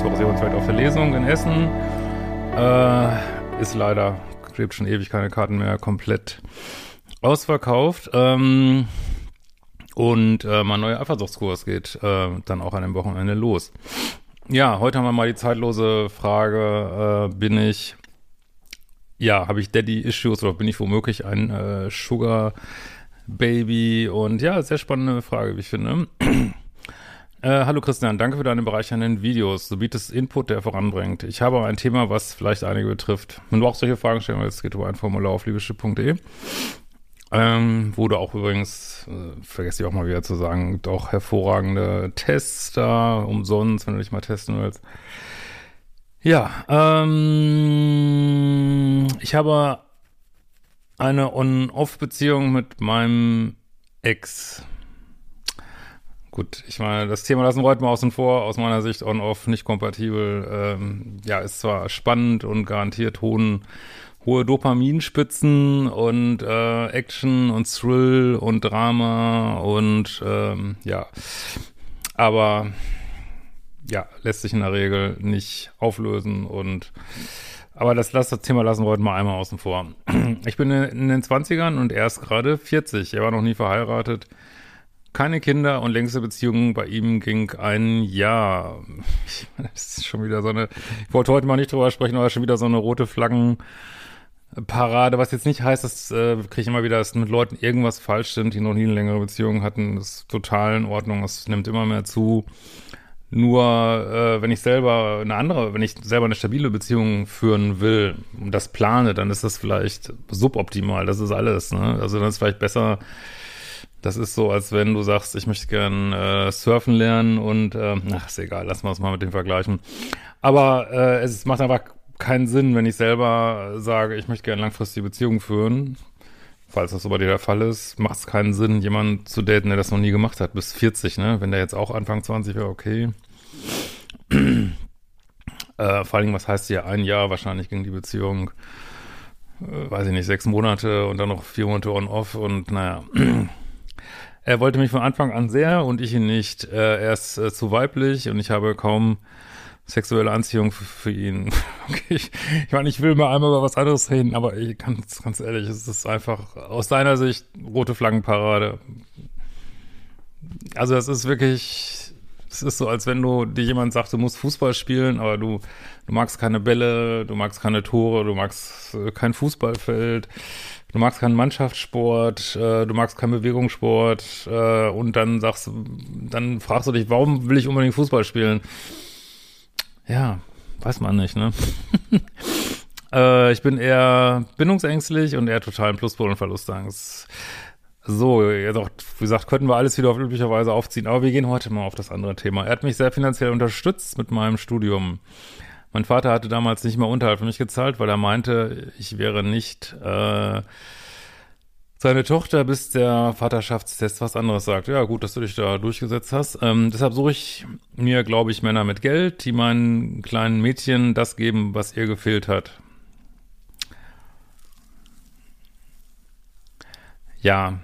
Nächste Woche sehen wir uns vielleicht auf der Lesung in Essen. Äh, ist leider, gibt schon ewig keine Karten mehr, komplett ausverkauft. Ähm, und äh, mein neuer Eifersuchtskurs geht äh, dann auch an dem Wochenende los. Ja, heute haben wir mal die zeitlose Frage, äh, bin ich, ja, habe ich Daddy-Issues oder bin ich womöglich ein äh, Sugar-Baby? Und ja, sehr spannende Frage, wie ich finde. Äh, hallo Christian, danke für deine bereichernden Videos. Du bietest Input, der voranbringt. Ich habe ein Thema, was vielleicht einige betrifft. Wenn du auch solche Fragen stellen willst, geht über ein Formular auf liebeschiff.de. Ähm, wurde auch übrigens, äh, vergesse ich auch mal wieder zu sagen, auch hervorragende Tests da, umsonst, wenn du dich mal testen willst. Ja, ähm, ich habe eine On-Off-Beziehung mit meinem Ex. Gut, ich meine, das Thema lassen wir heute mal außen vor. Aus meiner Sicht on-off nicht kompatibel. Ähm, ja, ist zwar spannend und garantiert hohen, hohe Dopaminspitzen und äh, Action und Thrill und Drama und ähm, ja, aber ja, lässt sich in der Regel nicht auflösen und aber das, das Thema lassen wir heute mal einmal außen vor. Ich bin in den 20ern und er ist gerade 40. Er war noch nie verheiratet keine Kinder und längste Beziehung bei ihm ging ein Jahr. Das ist schon wieder so eine, ich wollte heute mal nicht drüber sprechen, aber schon wieder so eine rote Flaggenparade, was jetzt nicht heißt, dass äh, kriege ich immer wieder, dass mit Leuten irgendwas falsch stimmt, die noch nie eine längere Beziehung hatten. Das ist total in Ordnung, es nimmt immer mehr zu. Nur äh, wenn ich selber eine andere, wenn ich selber eine stabile Beziehung führen will und das plane, dann ist das vielleicht suboptimal. Das ist alles. Ne? Also dann ist vielleicht besser, das ist so, als wenn du sagst, ich möchte gern äh, surfen lernen und äh, ach, ist egal, lassen wir es mal mit dem vergleichen. Aber äh, es macht einfach keinen Sinn, wenn ich selber sage, ich möchte gerne langfristige Beziehungen führen. Falls das so bei dir der Fall ist, macht es keinen Sinn, jemanden zu daten, der das noch nie gemacht hat, bis 40, ne? Wenn der jetzt auch Anfang 20 wäre, okay. äh, vor Dingen, was heißt hier ein Jahr wahrscheinlich gegen die Beziehung? Äh, weiß ich nicht, sechs Monate und dann noch vier Monate on-off und naja. Er wollte mich von Anfang an sehr und ich ihn nicht. Äh, er ist äh, zu weiblich und ich habe kaum sexuelle Anziehung für, ihn. okay, ich, ich meine, ich will mal einmal über was anderes reden, aber ich kann ganz ehrlich, es ist einfach aus deiner Sicht rote Flaggenparade. Also es ist wirklich, es ist so, als wenn du dir jemand sagt, du musst Fußball spielen, aber du, du magst keine Bälle, du magst keine Tore, du magst äh, kein Fußballfeld du magst keinen Mannschaftssport, äh, du magst keinen Bewegungssport äh, und dann sagst dann fragst du dich, warum will ich unbedingt Fußball spielen? Ja, weiß man nicht, ne? äh, ich bin eher bindungsängstlich und eher total im Pluspol und Verlustangst. So, jetzt auch, wie gesagt, könnten wir alles wieder auf üblicher Weise aufziehen, aber wir gehen heute mal auf das andere Thema. Er hat mich sehr finanziell unterstützt mit meinem Studium. Mein Vater hatte damals nicht mehr Unterhalt für mich gezahlt, weil er meinte, ich wäre nicht äh, seine Tochter, bis der Vaterschaftstest was anderes sagt. Ja, gut, dass du dich da durchgesetzt hast. Ähm, deshalb suche ich mir, glaube ich, Männer mit Geld, die meinen kleinen Mädchen das geben, was ihr gefehlt hat. Ja,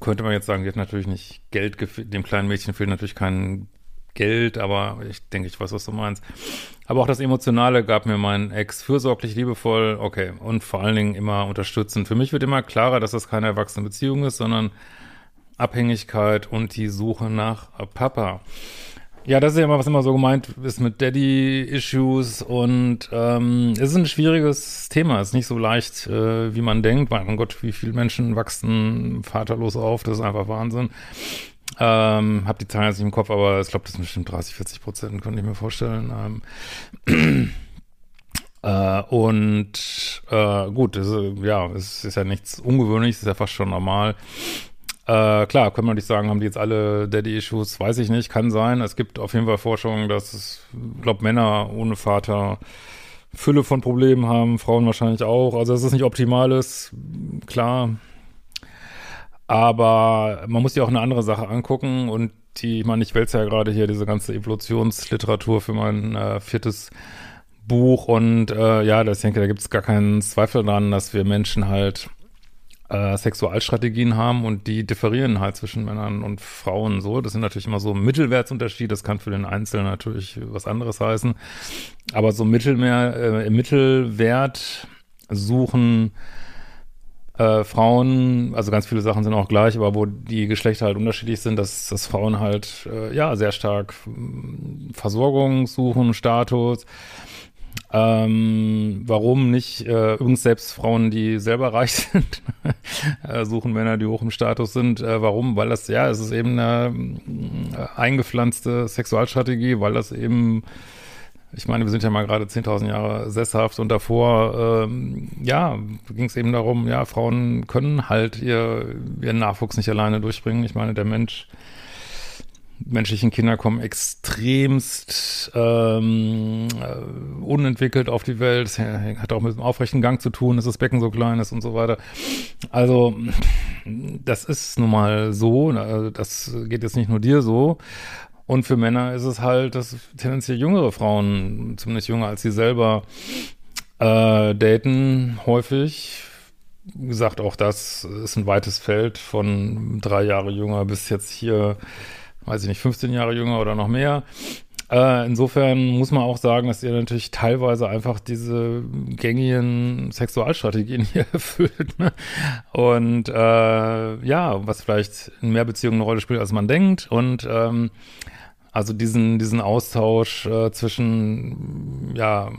könnte man jetzt sagen, die hat natürlich nicht Geld gefehlt, dem kleinen Mädchen fehlt natürlich kein Geld, aber ich denke, ich weiß, was du meinst. Aber auch das Emotionale gab mir mein Ex fürsorglich, liebevoll, okay, und vor allen Dingen immer unterstützend. Für mich wird immer klarer, dass das keine erwachsene Beziehung ist, sondern Abhängigkeit und die Suche nach Papa. Ja, das ist ja immer, was immer so gemeint ist mit Daddy-Issues und ähm, es ist ein schwieriges Thema. Es ist nicht so leicht, äh, wie man denkt. Mein Gott, wie viele Menschen wachsen vaterlos auf, das ist einfach Wahnsinn. Ähm, hab die Zahlen jetzt nicht im Kopf, aber ich glaube, das sind bestimmt 30, 40 Prozent, könnte ich mir vorstellen. Ähm, äh, und äh, gut, ist, ja, es ist ja nichts Ungewöhnliches, ist ja fast schon normal. Äh, klar, können wir nicht sagen, haben die jetzt alle Daddy-Issues, weiß ich nicht, kann sein. Es gibt auf jeden Fall Forschungen, dass es, glaube Männer ohne Vater Fülle von Problemen haben, Frauen wahrscheinlich auch. Also dass es nicht optimal ist, klar, aber man muss sich auch eine andere Sache angucken und die, ich meine, ich wälze ja gerade hier diese ganze Evolutionsliteratur für mein äh, viertes Buch und äh, ja, das, denke, da gibt es gar keinen Zweifel dran, dass wir Menschen halt äh, Sexualstrategien haben und die differieren halt zwischen Männern und Frauen so. Das sind natürlich immer so Mittelwertsunterschiede. Das kann für den Einzelnen natürlich was anderes heißen. Aber so Mittelmeer, äh, Mittelwert suchen äh, Frauen, also ganz viele Sachen sind auch gleich, aber wo die Geschlechter halt unterschiedlich sind, dass, dass Frauen halt äh, ja sehr stark Versorgung suchen, Status, ähm, warum nicht? Äh, übrigens selbst Frauen, die selber reich sind, äh, suchen Männer, die hoch im Status sind. Äh, warum? Weil das, ja, es ist eben eine äh, eingepflanzte Sexualstrategie, weil das eben, ich meine, wir sind ja mal gerade 10.000 Jahre sesshaft und davor, ähm, ja, ging es eben darum, ja, Frauen können halt ihr, ihren Nachwuchs nicht alleine durchbringen. Ich meine, der Mensch menschlichen Kinder kommen extremst ähm, äh, unentwickelt auf die Welt. Das hat auch mit dem aufrechten Gang zu tun, dass das Becken so klein ist und so weiter. Also das ist nun mal so. Ne, das geht jetzt nicht nur dir so. Und für Männer ist es halt, dass tendenziell jüngere Frauen, zumindest jünger als sie selber, äh, daten häufig. Wie gesagt, auch das ist ein weites Feld von drei Jahre jünger bis jetzt hier weiß ich nicht, 15 Jahre jünger oder noch mehr. Äh, insofern muss man auch sagen, dass ihr natürlich teilweise einfach diese gängigen Sexualstrategien hier erfüllt. Ne? Und äh, ja, was vielleicht in mehr Beziehungen eine Rolle spielt, als man denkt. Und ähm, also diesen, diesen Austausch äh, zwischen ja,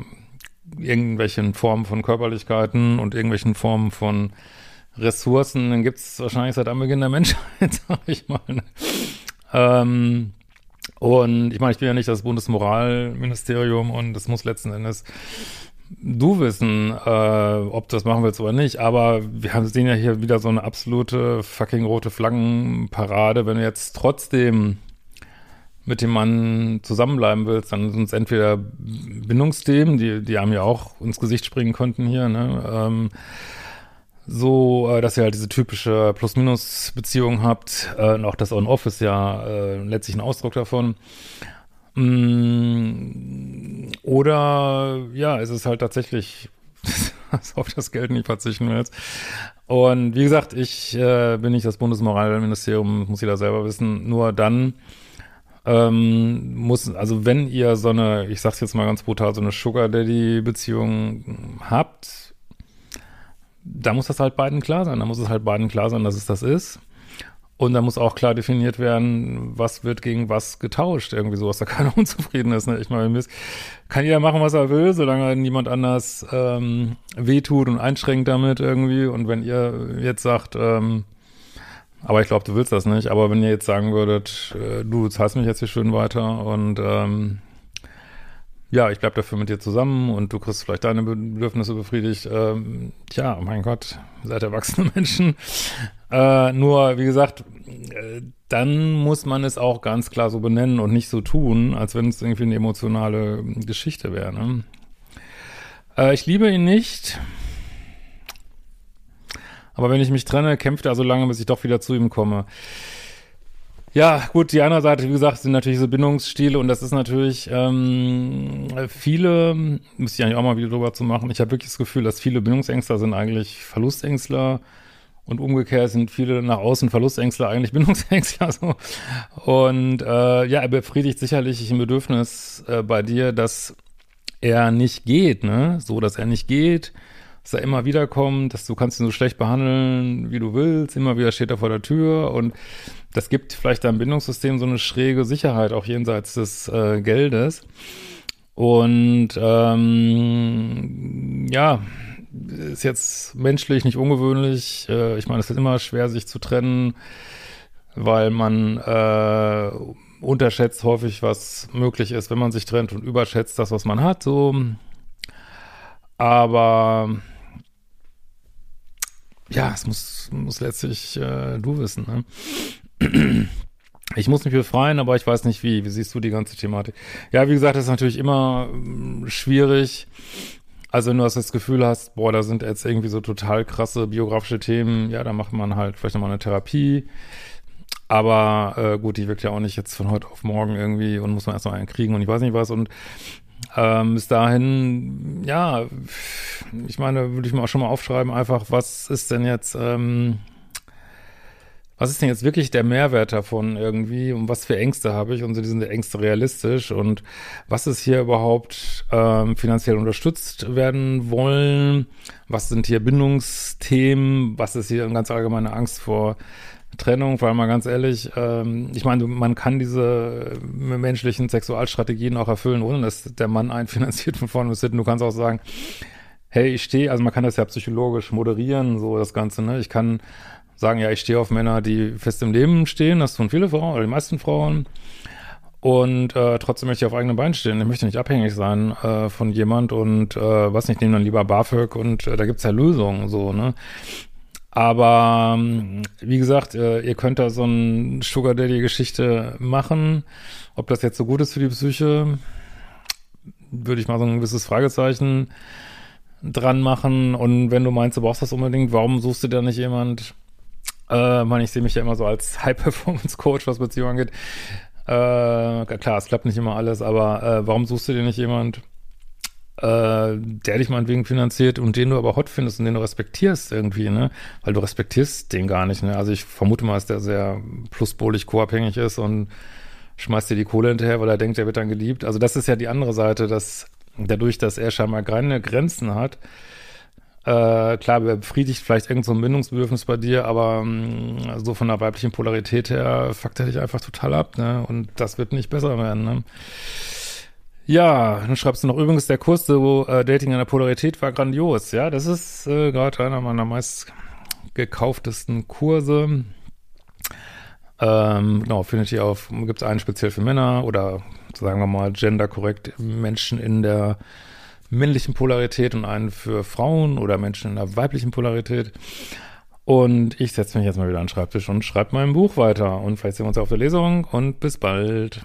irgendwelchen Formen von Körperlichkeiten und irgendwelchen Formen von Ressourcen, den gibt es wahrscheinlich seit Anbeginn der Menschheit, sag ich mal. Ne? Ähm, und ich meine, ich bin ja nicht das Bundesmoralministerium und es muss letzten Endes du wissen, äh, ob du das machen willst oder nicht. Aber wir sehen ja hier wieder so eine absolute fucking rote Flaggenparade. Wenn du jetzt trotzdem mit dem Mann zusammenbleiben willst, dann sind es entweder Bindungsthemen, die, die haben ja auch ins Gesicht springen konnten hier, ne? Ähm, so, äh, dass ihr halt diese typische Plus-Minus-Beziehung habt. Äh, und auch das On-Off ist ja äh, letztlich ein Ausdruck davon. Mm, oder ja, es ist halt tatsächlich, dass auf das Geld nicht verzichten willst. Und wie gesagt, ich äh, bin nicht das Bundesmoralministerium, muss jeder selber wissen. Nur dann ähm, muss, also wenn ihr so eine, ich sag's jetzt mal ganz brutal, so eine Sugar Daddy-Beziehung habt, da muss das halt beiden klar sein. Da muss es halt beiden klar sein, dass es das ist. Und da muss auch klar definiert werden, was wird gegen was getauscht. Irgendwie so, dass da keiner unzufrieden ist. Ne? Ich meine, kann jeder machen, was er will, solange niemand anders ähm, wehtut und einschränkt damit irgendwie. Und wenn ihr jetzt sagt, ähm, aber ich glaube, du willst das nicht, aber wenn ihr jetzt sagen würdet, äh, du zahlst mich jetzt hier schön weiter und ähm, ja, ich bleib dafür mit dir zusammen und du kriegst vielleicht deine Bedürfnisse befriedigt. Ähm, tja, mein Gott, seid erwachsene Menschen. Äh, nur, wie gesagt, äh, dann muss man es auch ganz klar so benennen und nicht so tun, als wenn es irgendwie eine emotionale Geschichte wäre. Ne? Äh, ich liebe ihn nicht. Aber wenn ich mich trenne, kämpft er so lange, bis ich doch wieder zu ihm komme. Ja, gut, die andere Seite, wie gesagt, sind natürlich so Bindungsstile und das ist natürlich ähm, viele, müsste ich eigentlich auch mal wieder drüber zu machen. Ich habe wirklich das Gefühl, dass viele Bindungsängstler sind eigentlich Verlustängstler und umgekehrt sind viele nach außen Verlustängstler eigentlich Bindungsängstler. So. Und äh, ja, er befriedigt sicherlich ein Bedürfnis äh, bei dir, dass er nicht geht, ne? So, dass er nicht geht, dass er immer wieder kommt, dass du kannst ihn so schlecht behandeln, wie du willst, immer wieder steht er vor der Tür und das gibt vielleicht deinem Bindungssystem so eine schräge Sicherheit, auch jenseits des äh, Geldes. Und ähm, ja, ist jetzt menschlich nicht ungewöhnlich. Äh, ich meine, es ist immer schwer, sich zu trennen, weil man äh, unterschätzt häufig, was möglich ist, wenn man sich trennt und überschätzt das, was man hat. So. Aber ja, es muss, muss letztlich äh, du wissen. Ne? Ich muss mich befreien, aber ich weiß nicht wie. Wie siehst du die ganze Thematik? Ja, wie gesagt, das ist natürlich immer äh, schwierig. Also wenn du das Gefühl hast, boah, da sind jetzt irgendwie so total krasse biografische Themen, ja, da macht man halt vielleicht nochmal eine Therapie. Aber äh, gut, die wirkt ja auch nicht jetzt von heute auf morgen irgendwie und muss man erstmal einen kriegen und ich weiß nicht was. Und ähm, bis dahin, ja, ich meine, würde ich mir auch schon mal aufschreiben, einfach, was ist denn jetzt, ähm, was ist denn jetzt wirklich der Mehrwert davon irgendwie? Und was für Ängste habe ich? Und sind diese Ängste realistisch. Und was ist hier überhaupt ähm, finanziell unterstützt werden wollen, was sind hier Bindungsthemen, was ist hier ganz allgemeine Angst vor Trennung, weil mal ganz ehrlich, ähm, ich meine, man kann diese menschlichen Sexualstrategien auch erfüllen, ohne dass der Mann einen finanziert von vorne bis hinten. Du kannst auch sagen, hey, ich stehe, also man kann das ja psychologisch moderieren, so das Ganze, ne? Ich kann sagen, ja, ich stehe auf Männer, die fest im Leben stehen, das tun viele Frauen oder die meisten Frauen. Und äh, trotzdem möchte ich auf eigenen Beinen stehen. Ich möchte nicht abhängig sein äh, von jemand und äh, was nicht, nehme dann lieber BAföG und äh, da gibt's ja Lösungen so, ne? Aber ähm, wie gesagt, äh, ihr könnt da so ein Sugar Daddy-Geschichte machen. Ob das jetzt so gut ist für die Psyche, würde ich mal so ein gewisses Fragezeichen dran machen. Und wenn du meinst, du brauchst das unbedingt, warum suchst du da nicht jemand, äh, man, ich sehe mich ja immer so als High-Performance-Coach, was Beziehungen angeht. Äh, klar, es klappt nicht immer alles, aber äh, warum suchst du dir nicht jemand, äh, der dich meinetwegen finanziert und den du aber hot findest und den du respektierst irgendwie, ne? Weil du respektierst den gar nicht, ne? Also ich vermute mal, dass der sehr pluspolig co-abhängig ist und schmeißt dir die Kohle hinterher, weil er denkt, er wird dann geliebt. Also das ist ja die andere Seite, dass dadurch, dass er scheinbar keine Grenzen hat, äh, klar, befriedigt vielleicht irgend so ein Bindungsbedürfnis bei dir, aber mh, mm, so von der weiblichen Polarität her fuckt er dich einfach total ab, ne? Und das wird nicht besser werden, ne? Ja, dann schreibst du noch übrigens, der Kurs so äh, Dating in der Polarität war grandios. Ja, das ist äh, gerade einer meiner meist gekauftesten Kurse. Ähm, genau, findet ihr auf, gibt es einen speziell für Männer oder sagen wir mal genderkorrekt Menschen in der männlichen Polarität und einen für Frauen oder Menschen in der weiblichen Polarität. Und ich setze mich jetzt mal wieder an den Schreibtisch und schreibe mein Buch weiter. Und vielleicht sehen wir uns auf der Lesung und bis bald.